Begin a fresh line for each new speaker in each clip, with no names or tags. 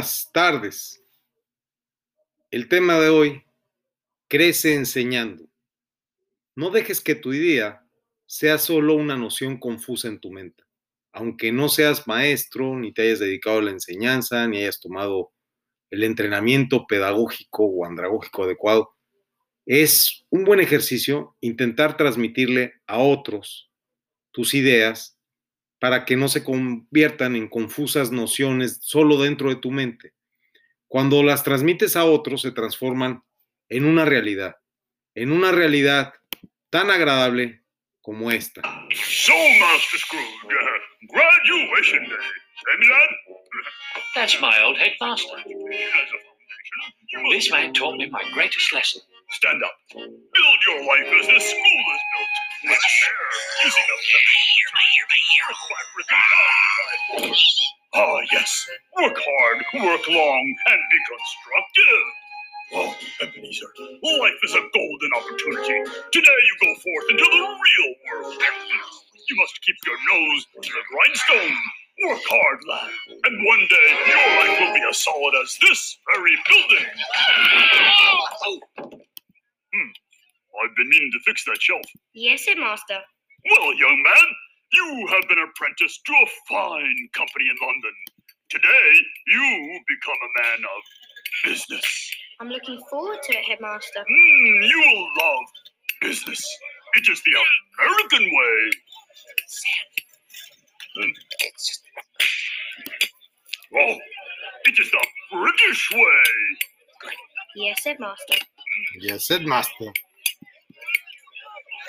Buenas tardes. El tema de hoy, crece enseñando. No dejes que tu idea sea solo una noción confusa en tu mente. Aunque no seas maestro, ni te hayas dedicado a la enseñanza, ni hayas tomado el entrenamiento pedagógico o andragógico adecuado, es un buen ejercicio intentar transmitirle a otros tus ideas para que no se conviertan en confusas nociones solo dentro de tu mente. Cuando las transmites a otros se transforman en una realidad, en una realidad tan agradable como esta.
So, Master Scrooge, uh, graduation day. Lad?
That's my old headmaster. This man taught me my greatest lesson.
Stand up. Build your life as this school is built. With care, using a method. Ah, yes. Work hard, work long, and be constructive. Oh, Ebenezer, life is a golden opportunity. Today you go forth into the real world. You must keep your nose to the grindstone. Work hard, lad, and one day your life will be as solid as this very building. Hmm. I've been meaning to fix that shelf.
Yes, sir, master.
Well, young man, you have been apprenticed to a fine company in London. Today, you become a man of business.
I'm looking forward to it, headmaster.
Hmm, you will love business. It is the American way. Hmm. Oh, it is the British way.
Yes, headmaster.
Yes, headmaster.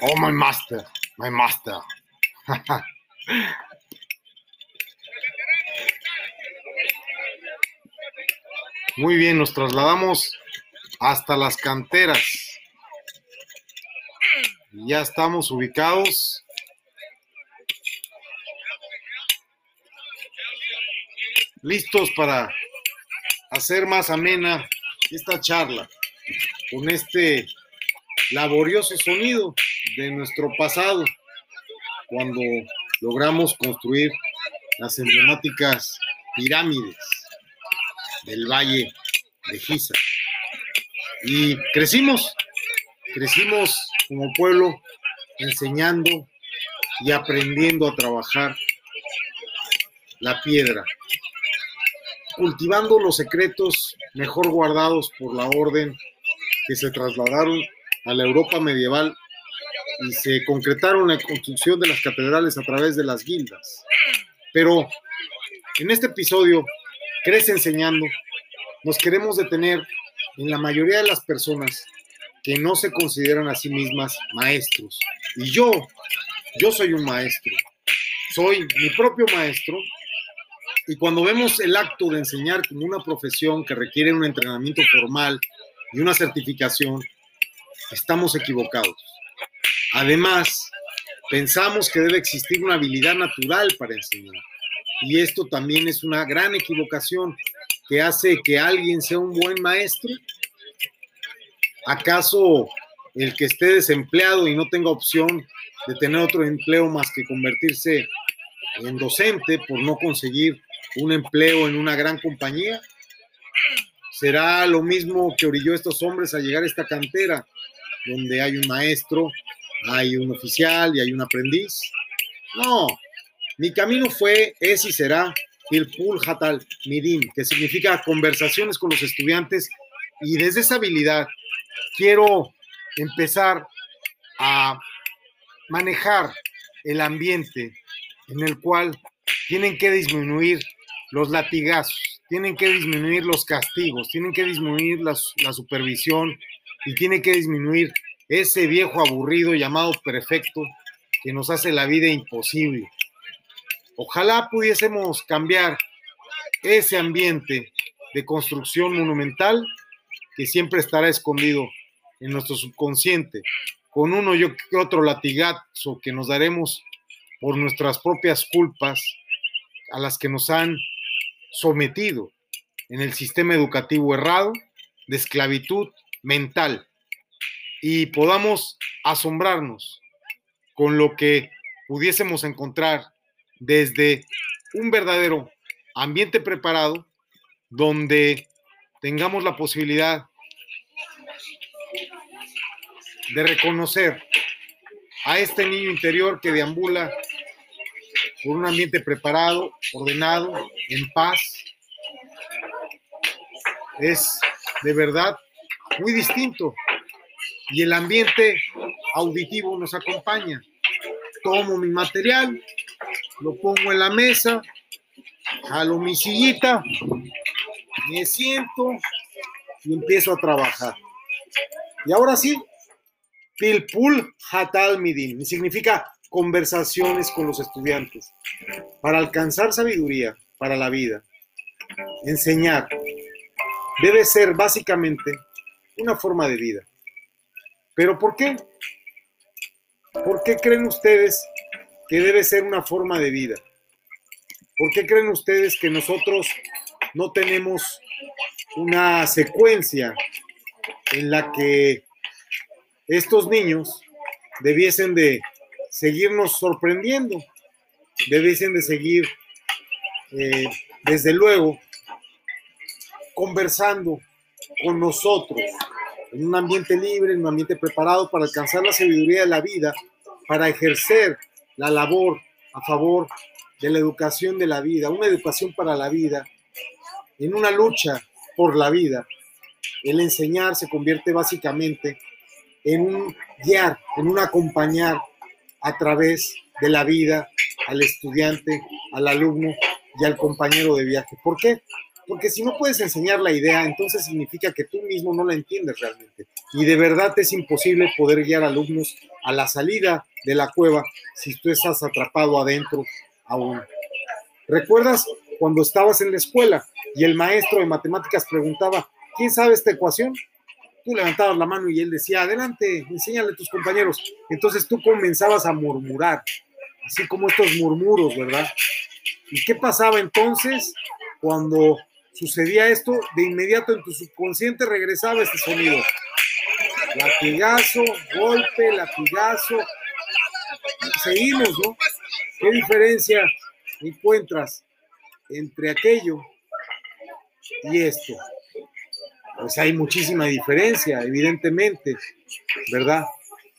Oh, my master, my master. Muy bien, nos trasladamos hasta las canteras. Ya estamos ubicados. Listos para hacer más amena esta charla con este laborioso sonido de nuestro pasado cuando logramos construir las emblemáticas pirámides del Valle de Giza. Y crecimos, crecimos como pueblo enseñando y aprendiendo a trabajar la piedra, cultivando los secretos mejor guardados por la orden que se trasladaron a la Europa medieval y se concretaron la construcción de las catedrales a través de las guildas. Pero en este episodio, Crece enseñando, nos queremos detener en la mayoría de las personas que no se consideran a sí mismas maestros. Y yo, yo soy un maestro, soy mi propio maestro. Y cuando vemos el acto de enseñar como una profesión que requiere un entrenamiento formal y una certificación, estamos equivocados. Además, pensamos que debe existir una habilidad natural para enseñar. Y esto también es una gran equivocación que hace que alguien sea un buen maestro. ¿Acaso el que esté desempleado y no tenga opción de tener otro empleo más que convertirse en docente por no conseguir un empleo en una gran compañía? ¿Será lo mismo que orilló estos hombres a llegar a esta cantera, donde hay un maestro, hay un oficial y hay un aprendiz? No, mi camino fue, es y será el Hatal Midim, que significa conversaciones con los estudiantes y desde esa habilidad quiero empezar a manejar el ambiente en el cual tienen que disminuir los latigazos, tienen que disminuir los castigos, tienen que disminuir la supervisión y tiene que disminuir ese viejo aburrido llamado perfecto que nos hace la vida imposible. Ojalá pudiésemos cambiar ese ambiente de construcción monumental que siempre estará escondido en nuestro subconsciente, con uno y otro latigazo que nos daremos por nuestras propias culpas a las que nos han sometido en el sistema educativo errado de esclavitud mental. Y podamos asombrarnos con lo que pudiésemos encontrar desde un verdadero ambiente preparado donde tengamos la posibilidad de reconocer a este niño interior que deambula por un ambiente preparado, ordenado, en paz. Es de verdad muy distinto. Y el ambiente auditivo nos acompaña. Tomo mi material, lo pongo en la mesa, jalo mi sillita, me siento y empiezo a trabajar. Y ahora sí, Pilpul Hatal Midin, significa conversaciones con los estudiantes para alcanzar sabiduría para la vida. Enseñar debe ser básicamente una forma de vida. ¿Pero por qué? ¿Por qué creen ustedes que debe ser una forma de vida? ¿Por qué creen ustedes que nosotros no tenemos una secuencia en la que estos niños debiesen de seguirnos sorprendiendo, debiesen de seguir, eh, desde luego, conversando con nosotros en un ambiente libre, en un ambiente preparado para alcanzar la sabiduría de la vida, para ejercer la labor a favor de la educación de la vida, una educación para la vida, en una lucha por la vida. El enseñar se convierte básicamente en un guiar, en un acompañar a través de la vida al estudiante, al alumno y al compañero de viaje. ¿Por qué? Porque si no puedes enseñar la idea, entonces significa que tú mismo no la entiendes realmente. Y de verdad es imposible poder guiar alumnos a la salida de la cueva si tú estás atrapado adentro aún. ¿Recuerdas cuando estabas en la escuela y el maestro de matemáticas preguntaba, ¿quién sabe esta ecuación? Tú levantabas la mano y él decía, adelante, enséñale a tus compañeros. Entonces tú comenzabas a murmurar, así como estos murmuros, ¿verdad? ¿Y qué pasaba entonces cuando sucedía esto? De inmediato en tu subconsciente regresaba este sonido. Latigazo, golpe, latigazo. seguimos, ¿no? ¿Qué diferencia encuentras entre aquello y esto? Pues hay muchísima diferencia, evidentemente, ¿verdad?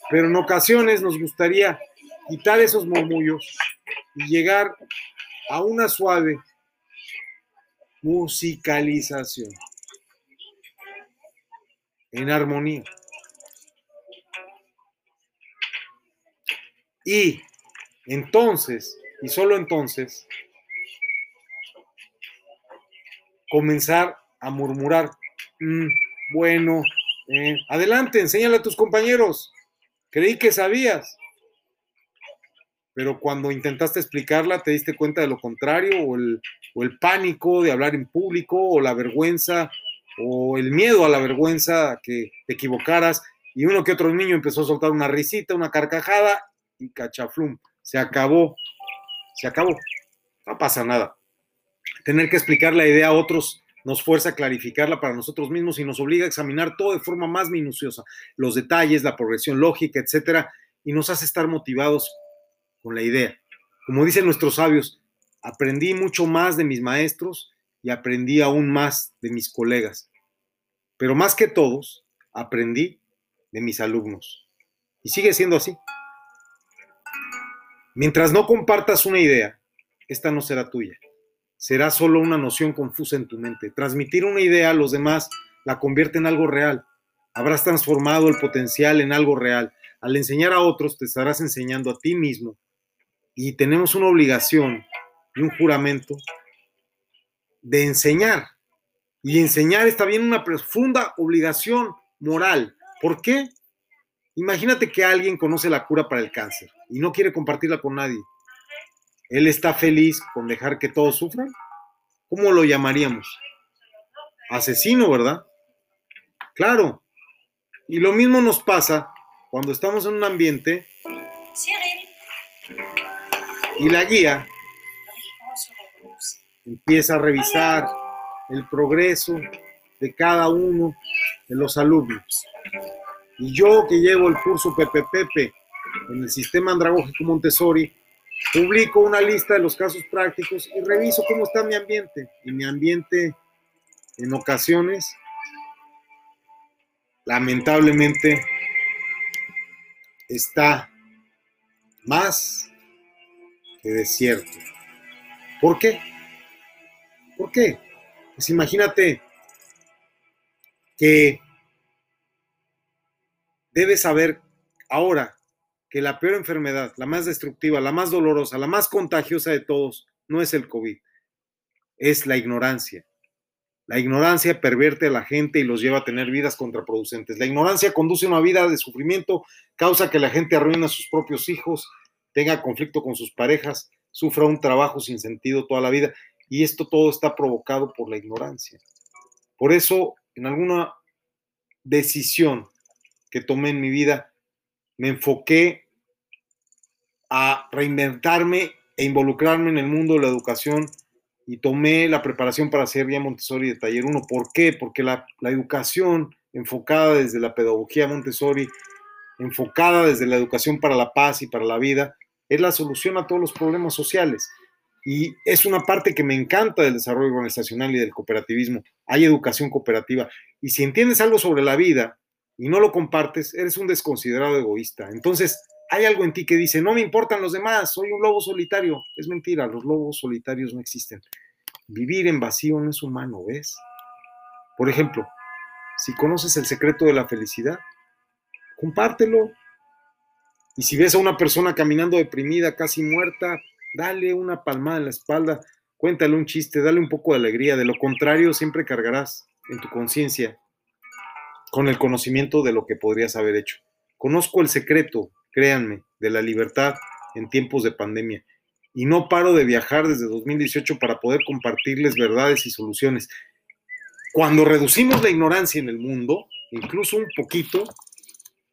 Pero en ocasiones nos gustaría quitar esos murmullos y llegar a una suave musicalización en armonía. Y entonces, y solo entonces, comenzar a murmurar Mm, bueno, eh, adelante, enséñale a tus compañeros. Creí que sabías. Pero cuando intentaste explicarla, te diste cuenta de lo contrario, o el, o el pánico de hablar en público, o la vergüenza, o el miedo a la vergüenza que te equivocaras, y uno que otro niño empezó a soltar una risita, una carcajada, y cachaflum, se acabó, se acabó, no pasa nada. Tener que explicar la idea a otros nos fuerza a clarificarla para nosotros mismos y nos obliga a examinar todo de forma más minuciosa, los detalles, la progresión lógica, etcétera, y nos hace estar motivados con la idea. Como dicen nuestros sabios, aprendí mucho más de mis maestros y aprendí aún más de mis colegas. Pero más que todos, aprendí de mis alumnos. Y sigue siendo así. Mientras no compartas una idea, esta no será tuya será solo una noción confusa en tu mente. Transmitir una idea a los demás la convierte en algo real. Habrás transformado el potencial en algo real. Al enseñar a otros, te estarás enseñando a ti mismo. Y tenemos una obligación y un juramento de enseñar. Y enseñar está bien una profunda obligación moral. ¿Por qué? Imagínate que alguien conoce la cura para el cáncer y no quiere compartirla con nadie. ¿Él está feliz con dejar que todos sufran? ¿Cómo lo llamaríamos? Asesino, ¿verdad? Claro. Y lo mismo nos pasa cuando estamos en un ambiente y la guía empieza a revisar el progreso de cada uno de los alumnos. Y yo que llevo el curso Pepe en el sistema andragógico Montessori, Publico una lista de los casos prácticos y reviso cómo está mi ambiente. Y mi ambiente en ocasiones, lamentablemente, está más que desierto. ¿Por qué? ¿Por qué? Pues imagínate que debes saber ahora que la peor enfermedad, la más destructiva, la más dolorosa, la más contagiosa de todos, no es el COVID, es la ignorancia. La ignorancia pervierte a la gente y los lleva a tener vidas contraproducentes. La ignorancia conduce a una vida de sufrimiento, causa que la gente arruine a sus propios hijos, tenga conflicto con sus parejas, sufra un trabajo sin sentido toda la vida. Y esto todo está provocado por la ignorancia. Por eso, en alguna decisión que tomé en mi vida, me enfoqué a reinventarme e involucrarme en el mundo de la educación y tomé la preparación para ser guía Montessori de taller 1. ¿Por qué? Porque la, la, educación enfocada desde la pedagogía Montessori, enfocada desde la educación para la paz y para la vida, es la solución a todos los problemas sociales. Y es una parte que me encanta del desarrollo organizacional y del cooperativismo. Hay educación cooperativa. Y si entiendes algo sobre la vida y no lo compartes, eres un desconsiderado egoísta. Entonces, hay algo en ti que dice, no me importan los demás, soy un lobo solitario. Es mentira, los lobos solitarios no existen. Vivir en vacío no es humano, ¿ves? Por ejemplo, si conoces el secreto de la felicidad, compártelo. Y si ves a una persona caminando deprimida, casi muerta, dale una palmada en la espalda, cuéntale un chiste, dale un poco de alegría. De lo contrario, siempre cargarás en tu conciencia con el conocimiento de lo que podrías haber hecho. Conozco el secreto créanme, de la libertad en tiempos de pandemia. Y no paro de viajar desde 2018 para poder compartirles verdades y soluciones. Cuando reducimos la ignorancia en el mundo, incluso un poquito,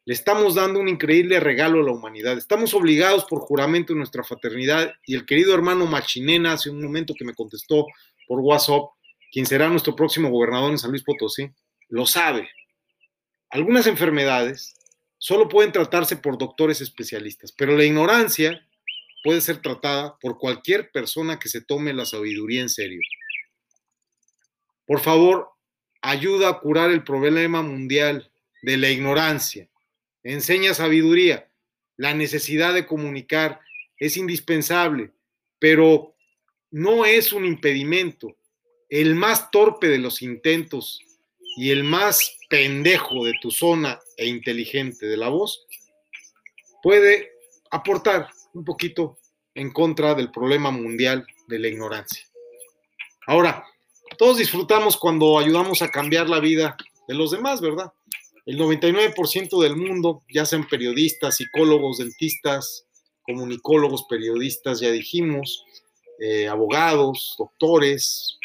le estamos dando un increíble regalo a la humanidad. Estamos obligados por juramento en nuestra fraternidad y el querido hermano Machinena hace un momento que me contestó por WhatsApp, quien será nuestro próximo gobernador en San Luis Potosí, lo sabe. Algunas enfermedades solo pueden tratarse por doctores especialistas, pero la ignorancia puede ser tratada por cualquier persona que se tome la sabiduría en serio. Por favor, ayuda a curar el problema mundial de la ignorancia. Enseña sabiduría. La necesidad de comunicar es indispensable, pero no es un impedimento. El más torpe de los intentos y el más pendejo de tu zona e inteligente de la voz puede aportar un poquito en contra del problema mundial de la ignorancia. Ahora, todos disfrutamos cuando ayudamos a cambiar la vida de los demás, ¿verdad? El 99% del mundo, ya sean periodistas, psicólogos, dentistas, comunicólogos, periodistas, ya dijimos, eh, abogados, doctores,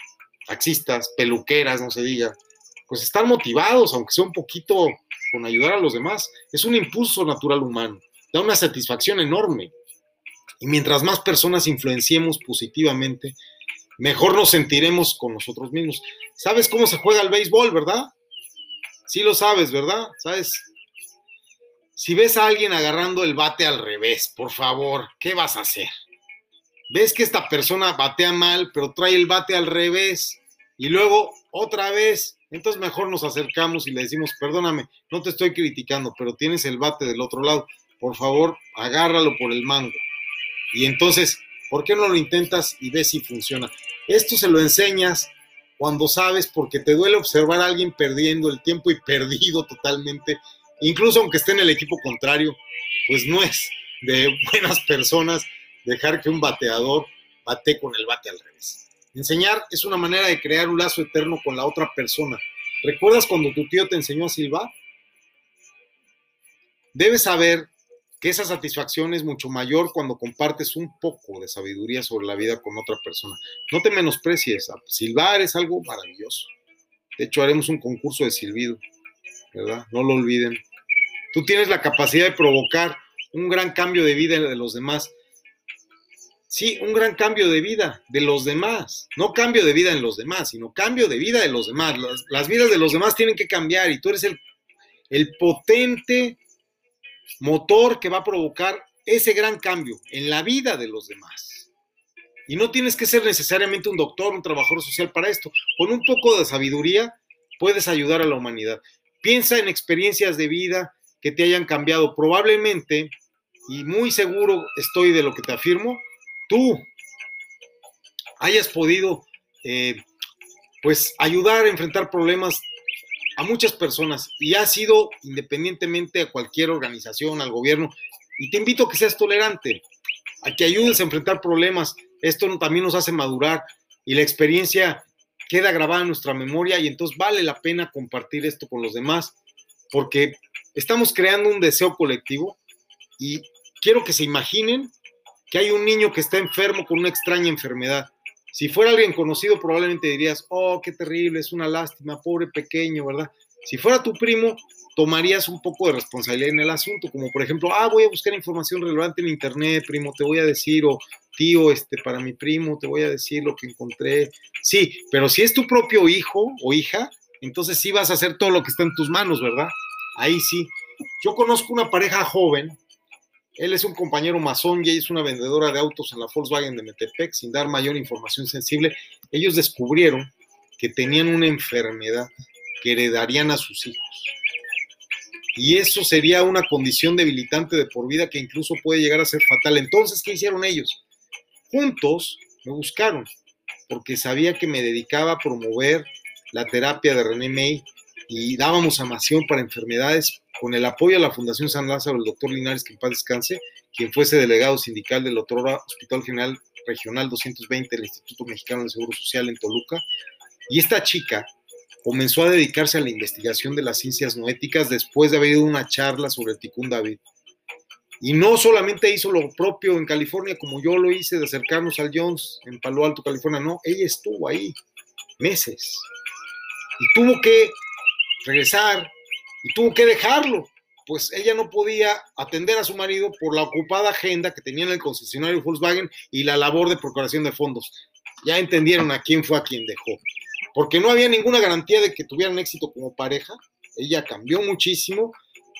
taxistas, peluqueras, no se diga, pues están motivados, aunque sea un poquito con ayudar a los demás. Es un impulso natural humano, da una satisfacción enorme. Y mientras más personas influenciemos positivamente, mejor nos sentiremos con nosotros mismos. ¿Sabes cómo se juega el béisbol, verdad? Sí lo sabes, ¿verdad? ¿Sabes? Si ves a alguien agarrando el bate al revés, por favor, ¿qué vas a hacer? Ves que esta persona batea mal, pero trae el bate al revés y luego otra vez entonces mejor nos acercamos y le decimos, perdóname, no te estoy criticando, pero tienes el bate del otro lado, por favor, agárralo por el mango. Y entonces, ¿por qué no lo intentas y ves si funciona? Esto se lo enseñas cuando sabes, porque te duele observar a alguien perdiendo el tiempo y perdido totalmente, incluso aunque esté en el equipo contrario, pues no es de buenas personas dejar que un bateador bate con el bate al revés. Enseñar es una manera de crear un lazo eterno con la otra persona. ¿Recuerdas cuando tu tío te enseñó a silbar? Debes saber que esa satisfacción es mucho mayor cuando compartes un poco de sabiduría sobre la vida con otra persona. No te menosprecies, silbar es algo maravilloso. De hecho, haremos un concurso de silbido, ¿verdad? No lo olviden. Tú tienes la capacidad de provocar un gran cambio de vida de los demás sí, un gran cambio de vida de los demás. No cambio de vida en los demás, sino cambio de vida de los demás. Las, vidas de los demás tienen que cambiar y tú eres el, el potente motor que va a provocar ese gran cambio en la vida de los demás. Y no tienes que ser necesariamente un doctor, un trabajador social para esto. Con un poco de sabiduría puedes ayudar a la humanidad. Piensa en experiencias de vida que te hayan cambiado. Probablemente, y muy seguro estoy de lo que te afirmo, tú hayas podido eh, pues ayudar a enfrentar problemas a muchas personas y ha sido independientemente a cualquier organización, al gobierno. Y te invito a que seas tolerante, a que ayudes a enfrentar problemas. Esto también nos hace madurar y la experiencia queda grabada en nuestra memoria y entonces vale la pena compartir esto con los demás porque estamos creando un deseo colectivo y quiero que se imaginen que hay un niño que está enfermo con una extraña enfermedad. Si fuera alguien conocido, probablemente dirías, oh, qué terrible, es una lástima, pobre pequeño, ¿verdad? Si fuera tu primo, tomarías un poco de responsabilidad en el asunto, como por ejemplo, ah, voy a buscar información relevante en internet, primo, te voy a decir, o tío, este, para mi primo, te voy a decir lo que encontré. Sí, pero si es tu propio hijo o hija, entonces sí vas a hacer todo lo que está en tus manos, ¿verdad? Ahí sí. Yo conozco una pareja joven él es un compañero masón y ella es una vendedora de autos en la Volkswagen de Metepec, sin dar mayor información sensible. Ellos descubrieron que tenían una enfermedad que heredarían a sus hijos. Y eso sería una condición debilitante de por vida que incluso puede llegar a ser fatal. Entonces, ¿qué hicieron ellos? Juntos me buscaron, porque sabía que me dedicaba a promover la terapia de René May y dábamos amación para enfermedades con el apoyo a la Fundación San Lázaro, el doctor Linares, que en paz descanse, quien fuese delegado sindical del Otrora Hospital General Regional 220 del Instituto Mexicano del Seguro Social en Toluca. Y esta chica comenzó a dedicarse a la investigación de las ciencias noéticas después de haber ido a una charla sobre el Tikkun David. Y no solamente hizo lo propio en California, como yo lo hice, de acercarnos al Jones en Palo Alto, California, no, ella estuvo ahí meses y tuvo que regresar y tuvo que dejarlo, pues ella no podía atender a su marido por la ocupada agenda que tenía en el concesionario Volkswagen y la labor de procuración de fondos. Ya entendieron a quién fue a quien dejó, porque no había ninguna garantía de que tuvieran éxito como pareja. Ella cambió muchísimo,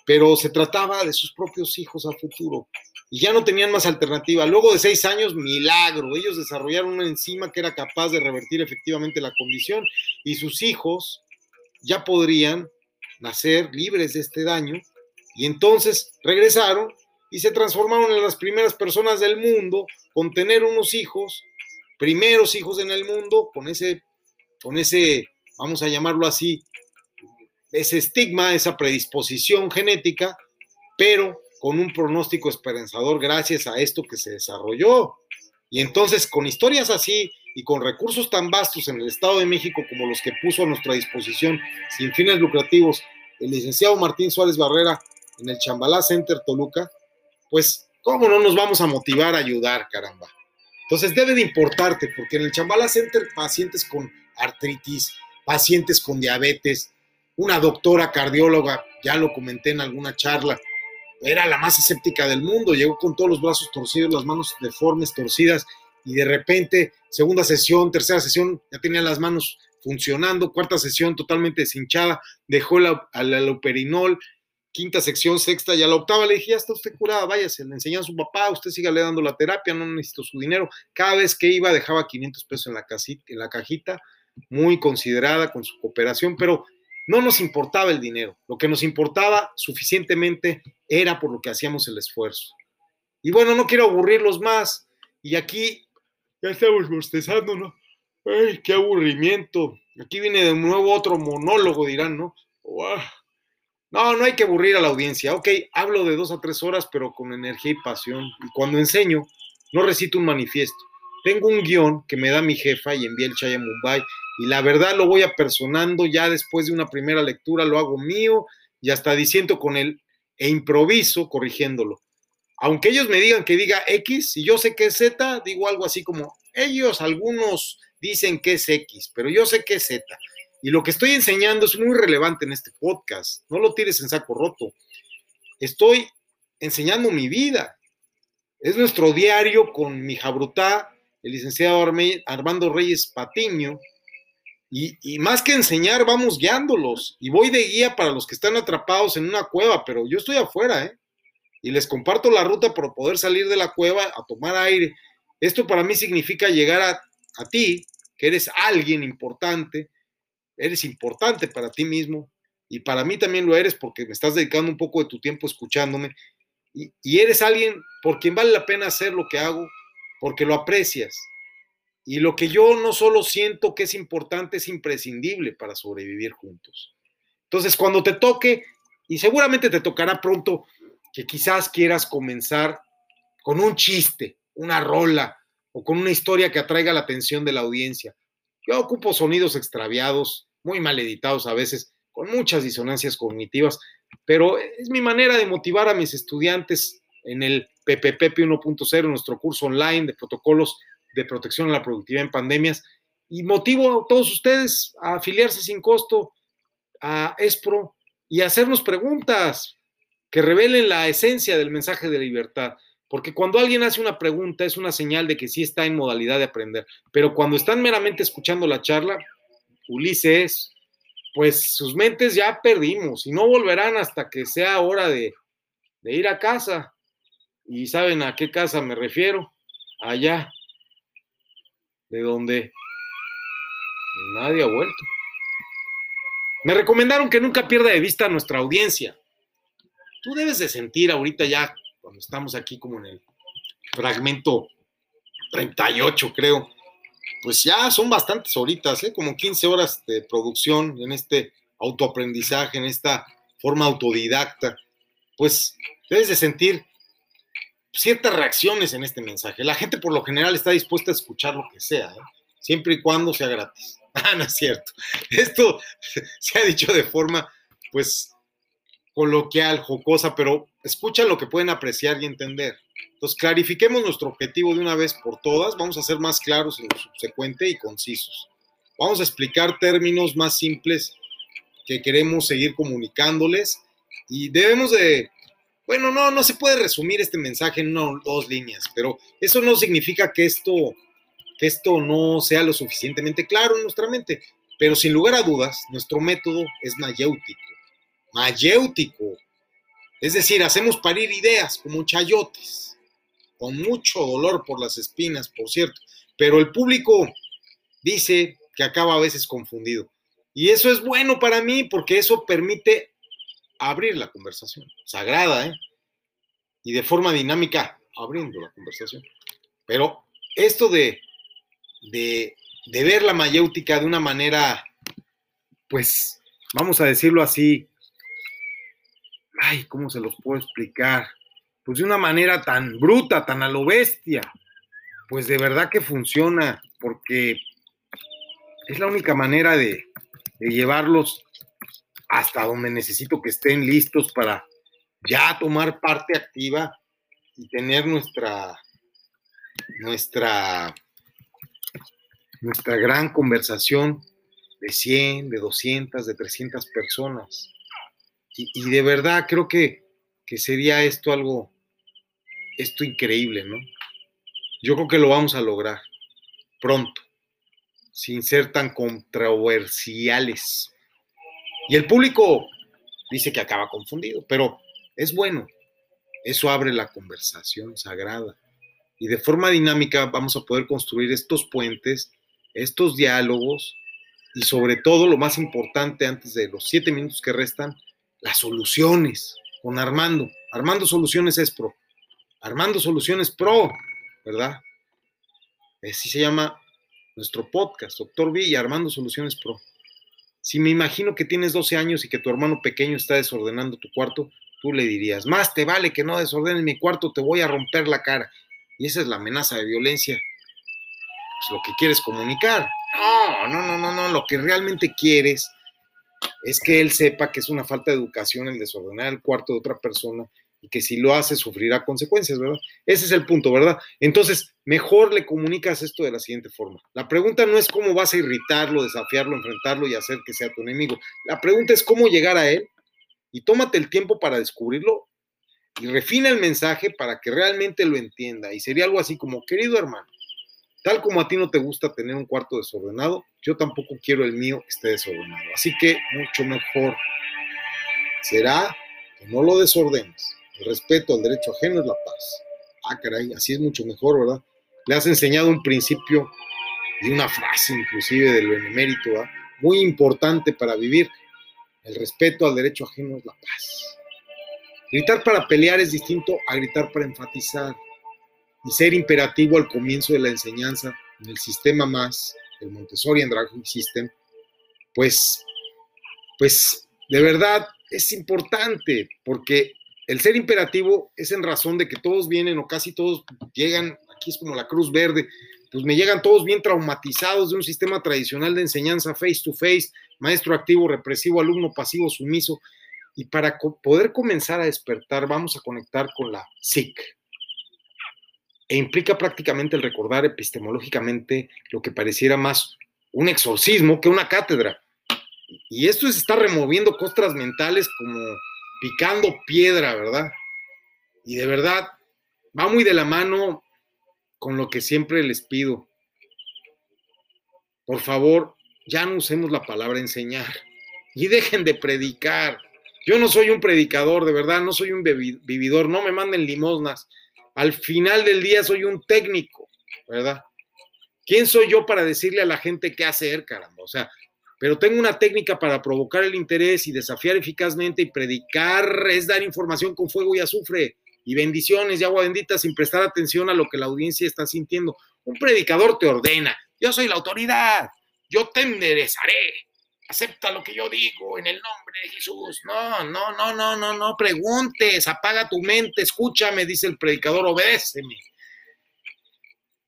pero se trataba de sus propios hijos a futuro y ya no tenían más alternativa. Luego de seis años, milagro, ellos desarrollaron una enzima que era capaz de revertir efectivamente la condición y sus hijos ya podrían nacer libres de este daño, y entonces regresaron y se transformaron en las primeras personas del mundo con tener unos hijos, primeros hijos en el mundo, con ese, con ese, vamos a llamarlo así, ese estigma, esa predisposición genética, pero con un pronóstico esperanzador gracias a esto que se desarrolló. Y entonces, con historias así y con recursos tan vastos en el Estado de México como los que puso a nuestra disposición sin fines lucrativos el licenciado Martín Suárez Barrera en el Chambalá Center Toluca, pues, ¿cómo no nos vamos a motivar a ayudar, caramba? Entonces debe de importarte, porque en el Chambalá Center pacientes con artritis, pacientes con diabetes, una doctora cardióloga, ya lo comenté en alguna charla, era la más escéptica del mundo, llegó con todos los brazos torcidos, las manos deformes, torcidas, y de repente, segunda sesión, tercera sesión, ya tenía las manos funcionando, cuarta sesión totalmente deshinchada, dejó la, aloperinol, quinta sección, sexta y a la octava le dije, ya está usted curada, váyase, le enseñó a su papá, usted sígale dando la terapia, no necesito su dinero. Cada vez que iba dejaba 500 pesos en la, casita, en la cajita, muy considerada con su cooperación, pero no nos importaba el dinero, lo que nos importaba suficientemente era por lo que hacíamos el esfuerzo. Y bueno, no quiero aburrirlos más, y aquí ya estamos bostezando, ¿no? ¡Ay, qué aburrimiento! Aquí viene de nuevo otro monólogo, dirán, ¿no? No, no hay que aburrir a la audiencia. Ok, hablo de dos a tres horas, pero con energía y pasión. Y cuando enseño, no recito un manifiesto. Tengo un guion que me da mi jefa y envía el Chaya Mumbai. Y la verdad lo voy apersonando ya después de una primera lectura, lo hago mío y hasta diciendo con él e improviso corrigiéndolo. Aunque ellos me digan que diga X y yo sé que es Z, digo algo así como ellos, algunos dicen que es X, pero yo sé que es Z. Y lo que estoy enseñando es muy relevante en este podcast. No lo tires en saco roto. Estoy enseñando mi vida. Es nuestro diario con mi jabrutá, el licenciado Armando Reyes Patiño. Y, y, más que enseñar, vamos guiándolos. Y voy de guía para los que están atrapados en una cueva, pero yo estoy afuera, ¿eh? Y les comparto la ruta para poder salir de la cueva a tomar aire Esto para mí significa llegar a, a ti, que eres alguien importante, eres importante para ti mismo y para mí también lo eres porque me estás dedicando un poco de tu tiempo escuchándome y, y eres alguien por quien vale la pena hacer lo que hago porque lo aprecias. Y lo que yo no solo siento que es importante, es imprescindible para sobrevivir juntos. Entonces, cuando te toque, y seguramente te tocará pronto, que quizás quieras comenzar con un chiste, una rola o con una historia que atraiga la atención de la audiencia. Yo ocupo sonidos extraviados, muy mal editados a veces, con muchas disonancias cognitivas, pero es mi manera de motivar a mis estudiantes en el PPP 1.0, nuestro curso online de protocolos de protección a la productividad en pandemias, y motivo a todos ustedes a afiliarse sin costo a ESPRO y hacernos preguntas que revelen la esencia del mensaje de libertad. Porque cuando alguien hace una pregunta es una señal de que sí está en modalidad de aprender. Pero cuando están meramente escuchando la charla, Ulises, pues sus mentes ya perdimos y no volverán hasta que sea hora de, ir a casa. ¿Y saben a qué casa me refiero? Allá, de donde nadie ha vuelto. Me recomendaron que nunca pierda de vista a nuestra audiencia. Tú debes de sentir ahorita ya, cuando estamos aquí como en el fragmento 38, creo, pues ya son bastantes horitas, ¿eh? como 15 horas de producción en este autoaprendizaje, en esta forma autodidacta. Pues debes de sentir ciertas reacciones en este mensaje. La gente por lo general está dispuesta a escuchar lo que sea, ¿eh? siempre y cuando sea gratis. Ah, no es cierto. Esto se ha dicho de forma, pues, coloquial, jocosa, pero escucha lo que pueden apreciar y entender. Entonces, clarifiquemos nuestro objetivo de una vez por todas. Vamos a ser más claros en lo subsecuente y concisos. Vamos a explicar términos más simples que queremos seguir comunicándoles y debemos de bueno, no, no se puede resumir este mensaje en dos líneas, pero eso no significa que esto, que esto no sea lo suficientemente claro en nuestra mente. Pero sin lugar a dudas, nuestro método es mayéutico. Mayéutico. Es decir, hacemos parir ideas como chayotes, con mucho dolor por las espinas, por cierto. Pero el público dice que acaba a veces confundido. Y eso es bueno para mí porque eso permite abrir la conversación, sagrada, ¿eh? Y de forma dinámica, abriendo la conversación. Pero esto de, de, de ver la mayéutica de una manera, pues, vamos a decirlo así, ay, ¿cómo se los puedo explicar? Pues de una manera tan bruta, tan a lo bestia, pues de verdad que funciona, porque es la única manera de, llevarlos hasta donde necesito que estén listos para ya tomar parte activa y tener nuestra nuestra nuestra gran conversación de 100, de 200, de 300 personas. Y, de verdad creo que, que sería esto algo, esto increíble, ¿no? Yo creo que lo vamos a lograr pronto, sin ser tan controversiales. Y el público dice que acaba confundido, pero es bueno. Eso abre la conversación sagrada. Y de forma dinámica vamos a poder construir estos puentes, estos diálogos y sobre todo lo más importante antes de los siete minutos que restan, las soluciones con Armando. Armando Soluciones es pro. Armando Soluciones Pro, ¿verdad? Así se llama nuestro podcast, Doctor Villa, Armando Soluciones Pro. Si me imagino que tienes 12 años y que tu hermano pequeño está desordenando tu cuarto, tú le dirías, más te vale que no desordenes mi cuarto, te voy a romper la cara. Y esa es la amenaza de violencia. Es lo que quieres comunicar. No, no, no, no, no. Lo que realmente quieres es que él sepa que es una falta de educación el desordenar el cuarto de otra persona y que si lo hace sufrirá consecuencias, ¿verdad? Ese es el punto, ¿verdad? Entonces, mejor le comunicas esto de la siguiente forma. La pregunta no es cómo vas a irritarlo, desafiarlo, enfrentarlo y hacer que sea tu enemigo. La pregunta es cómo llegar a él y tómate el tiempo para descubrirlo y refina el mensaje para que realmente lo entienda. Y sería algo así como, querido hermano, tal como a ti no te gusta tener un cuarto desordenado, yo tampoco quiero el mío esté desordenado. Así que mucho mejor será que no lo desordenes el respeto al derecho ajeno es la paz. Ah, caray, así es mucho mejor, ¿verdad? le has enseñado un principio y una frase inclusive del benemérito, ¿verdad? muy importante para vivir. El respeto al derecho ajeno es la paz. Gritar para pelear es distinto a gritar para enfatizar y ser imperativo al comienzo de la enseñanza en el sistema más, el Montessori Andragogy System, pues, pues de verdad es importante porque el ser imperativo es en razón de que todos vienen o casi todos llegan, aquí es como la Cruz Verde, pues me llegan todos bien traumatizados de un sistema tradicional de enseñanza face to face, maestro activo, represivo, alumno pasivo, sumiso. Y para poder comenzar a despertar, vamos a conectar con la SIC. E implica prácticamente el recordar epistemológicamente lo que pareciera más un exorcismo que una cátedra. Y esto es estar removiendo costras mentales como picando piedra, ¿verdad? Y de verdad, va muy de la mano con lo que siempre les pido. Por favor, ya no usemos la palabra enseñar y dejen de predicar. Yo no soy un predicador, de verdad, no soy un vividor, no me manden limosnas. Al final del día soy un técnico, ¿verdad? ¿Quién soy yo para decirle a la gente qué hacer, caramba? O sea, pero tengo una técnica para provocar el interés y desafiar eficazmente y predicar es dar información con fuego y azufre y bendiciones y agua bendita sin prestar atención a lo que la audiencia está sintiendo. Un predicador te ordena, yo soy la autoridad, yo te enderezaré, acepta lo que yo digo en el nombre de Jesús. No, no, no, no, no, no preguntes, apaga tu mente, escúchame, dice el predicador, obedéceme.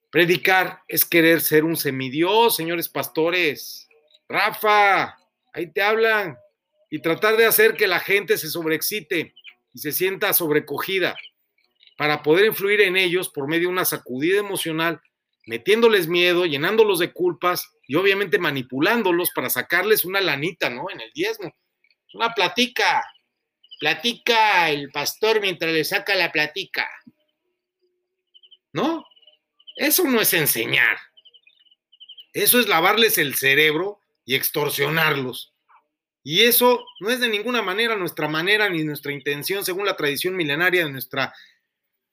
Predicar es querer ser un semidios, señores pastores. Rafa, ahí te hablan. Y tratar de hacer que la gente se sobreexcite y se sienta sobrecogida para poder influir en ellos por medio de una sacudida emocional, metiéndoles miedo, llenándolos de culpas y obviamente manipulándolos para sacarles una lanita, ¿no? En el diezmo. Una platica. Platica el pastor mientras le saca la platica. ¿No? Eso no es enseñar. Eso es lavarles el cerebro y extorsionarlos. Y eso no es de ninguna manera nuestra manera ni nuestra intención, según la tradición milenaria de nuestra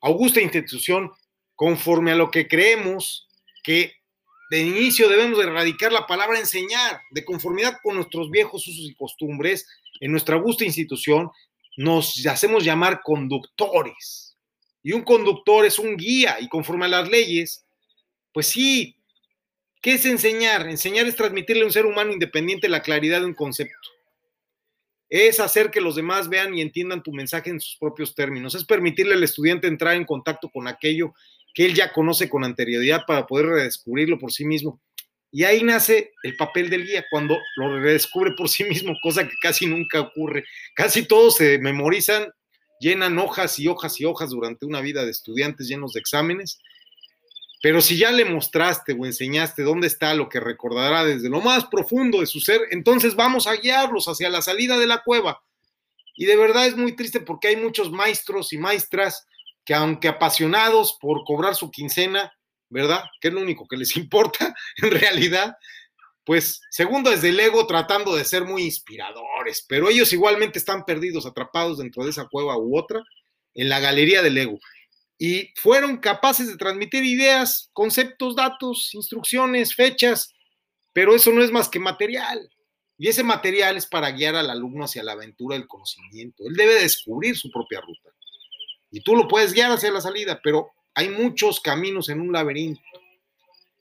augusta institución, conforme a lo que creemos que de inicio debemos erradicar la palabra enseñar, de conformidad con nuestros viejos usos y costumbres, en nuestra augusta institución nos hacemos llamar conductores. Y un conductor es un guía, y conforme a las leyes, pues sí, ¿qué es enseñar? Enseñar es transmitirle a un ser humano independiente la claridad de un concepto es hacer que los demás vean y entiendan tu mensaje en sus propios términos, es permitirle al estudiante entrar en contacto con aquello que él ya conoce con anterioridad para poder redescubrirlo por sí mismo. Y ahí nace el papel del guía, cuando lo redescubre por sí mismo, cosa que casi nunca ocurre. Casi todos se memorizan, llenan hojas y hojas y hojas durante una vida de estudiantes llenos de exámenes pero si ya le mostraste o enseñaste dónde está lo que recordará desde lo más profundo de su ser, entonces vamos a guiarlos hacia la salida de la cueva. Y de verdad es muy triste porque hay muchos maestros y maestras que aunque apasionados por cobrar su quincena, ¿verdad? Que es lo único que les importa en realidad, pues segundo desde el ego tratando de ser muy inspiradores, pero ellos igualmente están perdidos, atrapados dentro de esa cueva u otra, en la galería del ego y fueron capaces de transmitir ideas, conceptos, datos, instrucciones, fechas, pero eso no es más que material. Y ese material es para guiar al alumno hacia la aventura del conocimiento. Él debe descubrir su propia ruta. Y tú lo puedes guiar hacia la salida, pero hay muchos caminos en un laberinto.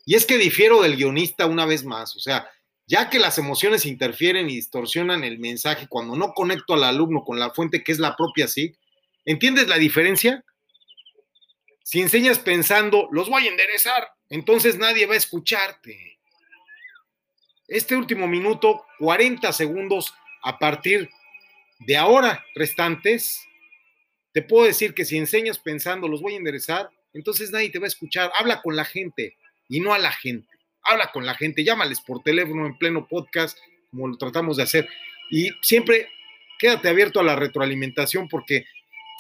Y es que difiero del guionista una vez más. O sea, ya que las emociones interfieren y distorsionan el mensaje cuando no conecto al alumno con la fuente que es la propia SIG, ¿entiendes la diferencia? Si enseñas pensando, los voy a enderezar, entonces nadie va a escucharte. Este último minuto, 40 segundos a partir de ahora restantes, te puedo decir que si enseñas pensando, los voy a enderezar, entonces nadie te va a escuchar. Habla con la gente y no a la gente. Habla con la gente, llámales por teléfono en pleno podcast, como lo tratamos de hacer. Y siempre quédate abierto a la retroalimentación porque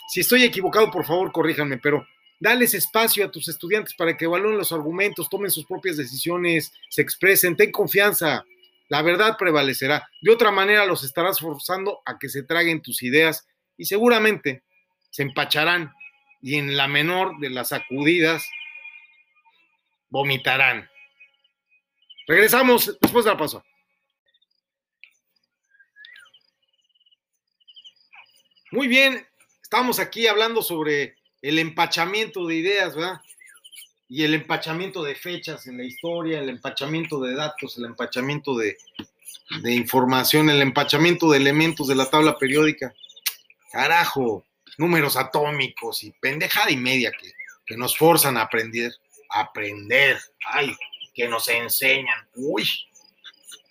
si estoy equivocado, por favor, corríjanme, pero Dales espacio a tus estudiantes para que evalúen los argumentos, tomen sus propias decisiones, se expresen, ten confianza. La verdad prevalecerá. De otra manera los estarás forzando a que se traguen tus ideas y seguramente se empacharán y en la menor de las sacudidas vomitarán. Regresamos después de la pausa. Muy bien, estamos aquí hablando sobre el empachamiento de ideas, ¿verdad? Y el empachamiento de fechas en la historia, el empachamiento de datos, el empachamiento de, de información, el empachamiento de elementos de la tabla periódica. Carajo, números atómicos y pendejada y media que, que nos forzan a aprender, a aprender, ay, que nos enseñan, uy.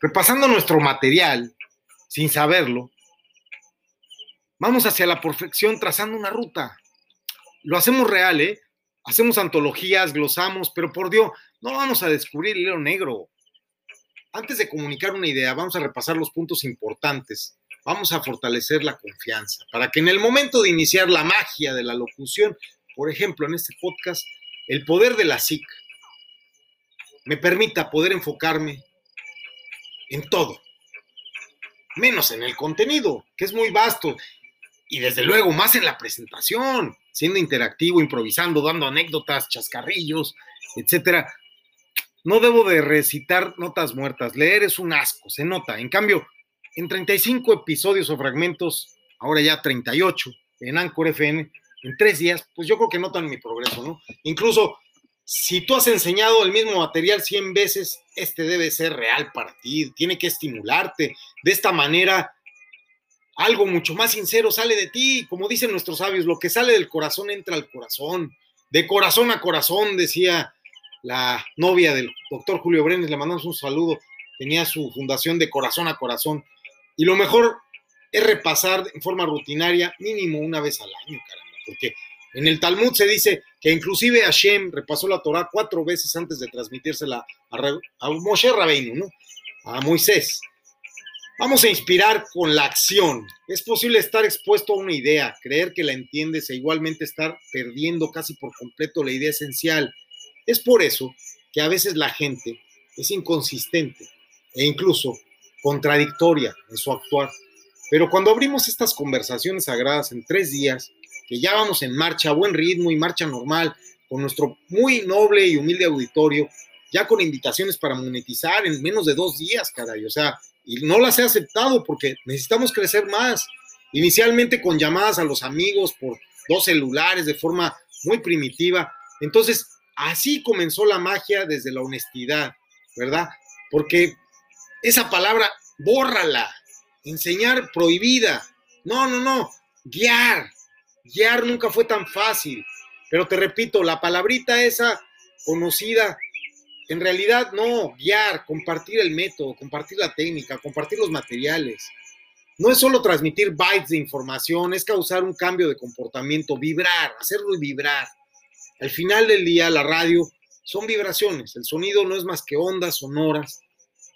Repasando nuestro material, sin saberlo, vamos hacia la perfección trazando una ruta. Lo hacemos real, ¿eh? Hacemos antologías, glosamos, pero por Dios, no vamos a descubrir el hilo negro. Antes de comunicar una idea, vamos a repasar los puntos importantes. Vamos a fortalecer la confianza para que en el momento de iniciar la magia de la locución, por ejemplo, en este podcast, el poder de la SIC me permita poder enfocarme en todo, menos en el contenido, que es muy vasto, y desde luego más en la presentación, siendo interactivo, improvisando, dando anécdotas, chascarrillos, etcétera. No debo de recitar notas muertas, leer es un asco, se nota. En cambio, en 35 episodios o fragmentos, ahora ya 38, en Anchor FN, en tres días, pues yo creo que notan mi progreso, ¿no? Incluso si tú has enseñado el mismo material 100 veces, este debe ser real para ti, tiene que estimularte. De esta manera, algo mucho más sincero sale de ti. Como dicen nuestros sabios, lo que sale del corazón entra al corazón. De corazón a corazón, decía la novia del doctor Julio Brenes, le mandamos un saludo. Tenía su fundación de corazón a corazón. Y lo mejor es repasar en forma rutinaria, mínimo una vez al año, caramba, porque en el Talmud se dice que inclusive Hashem repasó la Torah cuatro veces antes de transmitírsela a, Moisés. Vamos a inspirar con la acción. Es posible estar expuesto a una idea, creer que la entiendes e igualmente estar perdiendo casi por completo la idea esencial. Es por eso que a veces la gente es inconsistente e incluso contradictoria en su actuar. Pero cuando abrimos estas conversaciones sagradas en tres días, que ya vamos en marcha, a buen ritmo y marcha normal, con nuestro muy noble y humilde auditorio, ya con invitaciones para monetizar en menos de dos días, caray. O sea, y no las he aceptado porque necesitamos crecer más. Inicialmente con llamadas a los amigos por dos celulares de forma muy primitiva. Entonces, así comenzó la magia desde la honestidad, ¿verdad? Porque esa palabra, bórrala. Enseñar prohibida. No, no, no. Guiar. Guiar nunca fue tan fácil. Pero te repito, la palabrita esa conocida en realidad, no, guiar, compartir el método, compartir la técnica, compartir los materiales. No es solo transmitir bytes de información, es causar un cambio de comportamiento, vibrar, hacerlo vibrar. Al final del día, la radio son vibraciones, el sonido no es más que ondas sonoras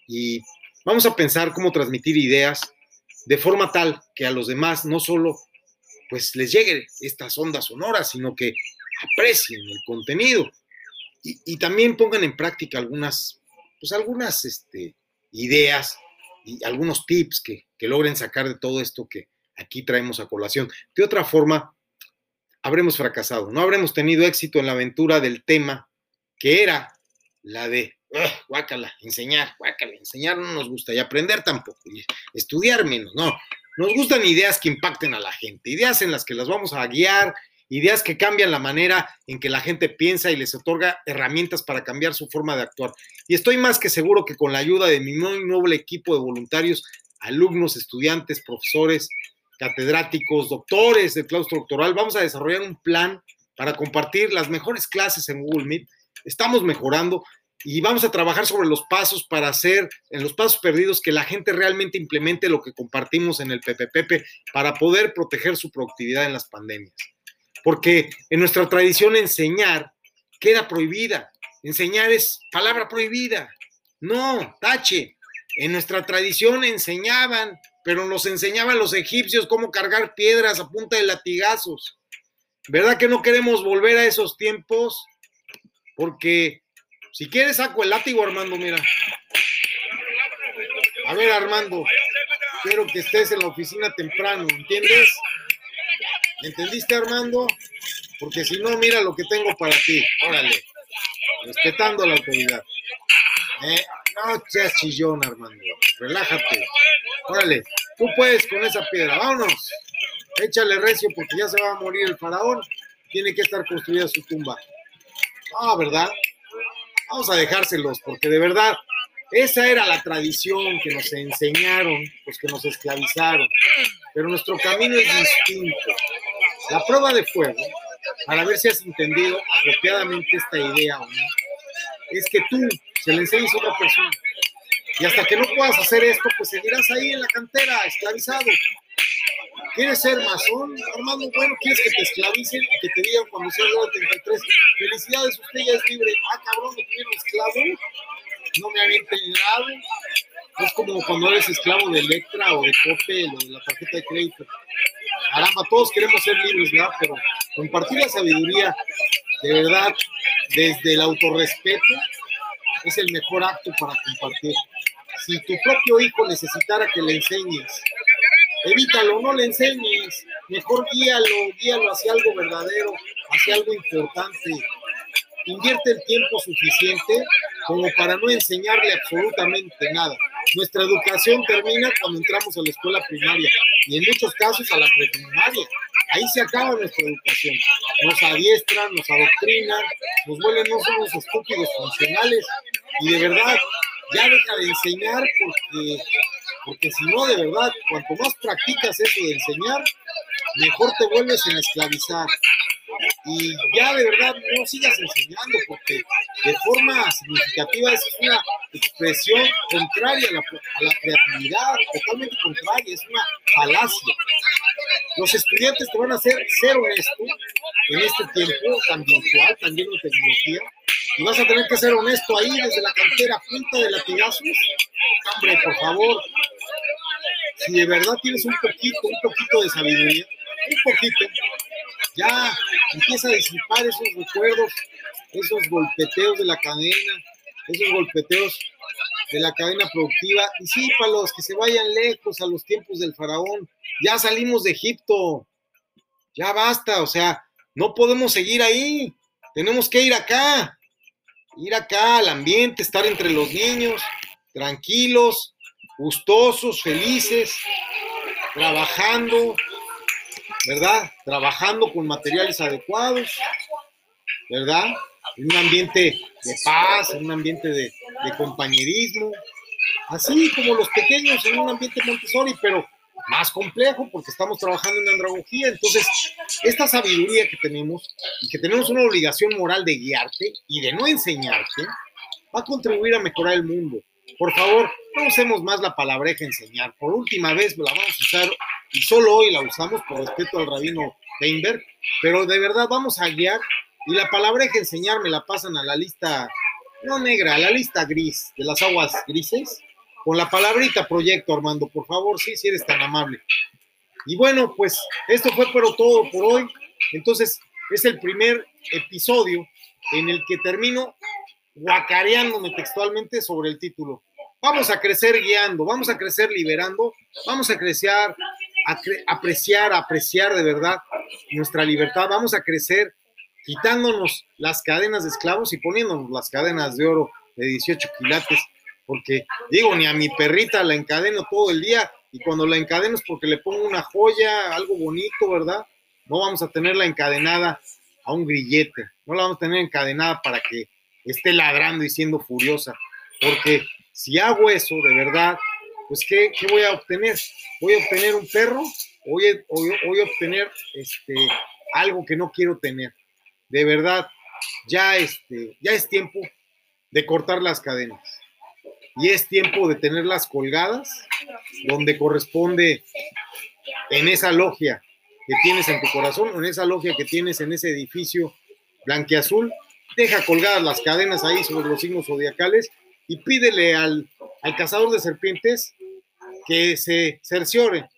y vamos a pensar cómo transmitir ideas de forma tal que a los demás no solo pues les lleguen estas ondas sonoras, sino que aprecien el contenido y, también pongan en práctica algunas, pues algunas este, ideas y algunos tips que, que logren sacar de todo esto que aquí traemos a colación. De otra forma, habremos fracasado, no habremos tenido éxito en la aventura del tema que era la de, guácala, enseñar, guácala, enseñar no nos gusta y aprender tampoco, y estudiar menos, no. Nos gustan ideas que impacten a la gente, ideas en las que las vamos a guiar ideas que cambian la manera en que la gente piensa y les otorga herramientas para cambiar su forma de actuar. Y estoy más que seguro que con la ayuda de mi muy noble equipo de voluntarios, alumnos, estudiantes, profesores, catedráticos, doctores del claustro doctoral, vamos a desarrollar un plan para compartir las mejores clases en Google Meet. Estamos mejorando y vamos a trabajar sobre los pasos para hacer, en los pasos perdidos, que la gente realmente implemente lo que compartimos en el PPPP para poder proteger su productividad en las pandemias porque en nuestra tradición enseñar queda prohibida. Enseñar es palabra prohibida. No, tache. En nuestra tradición enseñaban, pero nos enseñaban los egipcios cómo cargar piedras a punta de latigazos. ¿Verdad que no queremos volver a esos tiempos? Porque si quieres saco el látigo, Armando, mira. A ver, Armando, quiero que estés en la oficina temprano, ¿entiendes? ¿Entendiste, Armando? Porque si no, mira lo que tengo para ti. Órale. respetando la autoridad. Eh, no seas chillón, Armando. Relájate. Órale, tú puedes con esa piedra. Vámonos. Échale recio porque ya se va a morir el faraón. Tiene que estar construida su tumba. Ah, ¿verdad? Vamos a dejárselos porque de verdad esa era la tradición que nos enseñaron los que nos esclavizaron. Pero nuestro camino es distinto. La prueba de fuego, para ver si has entendido apropiadamente esta idea o no, es que tú se le enseñes a otra persona. Y hasta que no puedas hacer esto, pues seguirás ahí en la cantera, esclavizado. ¿Quieres ser masón, Armando? Bueno, ¿quieres que te esclavicen y que te digan cuando seas de 33? Felicidades, usted ya es libre. Ah, cabrón, me quiero esclavo. No me había enterado. Es como cuando eres esclavo de Electra o de Coppel o de la tarjeta de crédito. Caramba, todos queremos ser libres, ¿verdad? Pero compartir la sabiduría, de verdad, desde el autorrespeto, es el mejor acto para compartir. Si tu propio hijo necesitara que le enseñes, evítalo, no le enseñes, mejor guíalo, guíalo hacia algo verdadero, hacia algo importante. Invierte el tiempo suficiente como para no enseñarle absolutamente nada. Nuestra educación termina cuando entramos a la escuela primaria y en muchos casos a la preprimaria. Ahí se acaba nuestra educación. Nos adiestran, nos adoctrinan, nos vuelven unos estúpidos funcionales y de verdad ya deja de enseñar porque, porque si no, de verdad, cuanto más practicas eso de enseñar, mejor te vuelves en esclavizar. Y ya de verdad no sigas enseñando porque de forma significativa es una expresión contraria a la, a la creatividad, totalmente contraria, es una falacia. Los estudiantes te van a hacer ser honesto en este tiempo tan virtual, tan lleno de tecnología, y vas a tener que ser honesto ahí desde la cantera, punta de latigazos. Hombre, por favor, si de verdad tienes un poquito, un poquito de sabiduría, un poquito, ya empieza a disipar esos recuerdos, esos golpeteos de la cadena, esos golpeteos de la cadena productiva, disípalos, que se vayan lejos a los tiempos del faraón. Ya salimos de Egipto, ya basta, o sea, no podemos seguir ahí, tenemos que ir acá, ir acá al ambiente, estar entre los niños, tranquilos, gustosos, felices, trabajando, ¿verdad? Trabajando con materiales adecuados, ¿verdad? En un ambiente de paz, en un ambiente de, de compañerismo, así como los pequeños en un ambiente Montessori, pero más complejo porque estamos trabajando en andragogía. Entonces, esta sabiduría que tenemos y que tenemos una obligación moral de guiarte y de no enseñarte, va a contribuir a mejorar el mundo. Por favor, no usemos más la palabreja enseñar. Por última vez la vamos a usar y solo hoy la usamos por respeto al rabino Weinberg, pero de verdad vamos a guiar y la palabreja enseñar me la pasan a la lista, no negra, a la lista gris, de las aguas grises, con la palabrita proyecto, Armando, por favor, sí, si eres tan amable. Y bueno, pues esto fue pero todo por hoy. Entonces, es el primer episodio en el que termino guacareándome textualmente sobre el título. Vamos a crecer guiando, vamos a crecer liberando, vamos a crecer, apreciar, apreciar de verdad nuestra libertad, vamos a crecer quitándonos las cadenas de esclavos y poniéndonos las cadenas de oro de 18 quilates, porque digo, ni a mi perrita la encadeno todo el día y cuando la encadeno es porque le pongo una joya, algo bonito, ¿verdad? No vamos a tenerla encadenada a un grillete, no la vamos a tener encadenada para que esté ladrando y siendo furiosa, porque si hago eso de verdad, pues ¿qué, qué voy a obtener? ¿Voy a obtener un perro o voy a, voy a obtener este, algo que no quiero tener? De verdad, ya, este, ya es tiempo de cortar las cadenas y es tiempo de tenerlas colgadas donde corresponde en esa logia que tienes en tu corazón, en esa logia que tienes en ese edificio blanqueazul, deja colgadas las cadenas ahí sobre los signos zodiacales y pídele al, al cazador de serpientes que se cerciore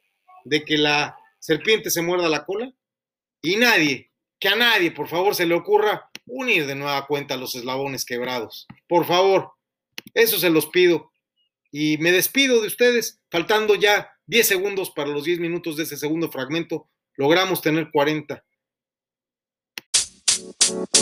de que la serpiente se muerda la cola y nadie, que a nadie, por favor, se le ocurra unir de nueva cuenta los eslabones quebrados. Por favor, eso se los pido. Y me despido de ustedes, faltando ya 10 segundos para los 10 minutos de ese segundo fragmento. Logramos tener 40. Thank you.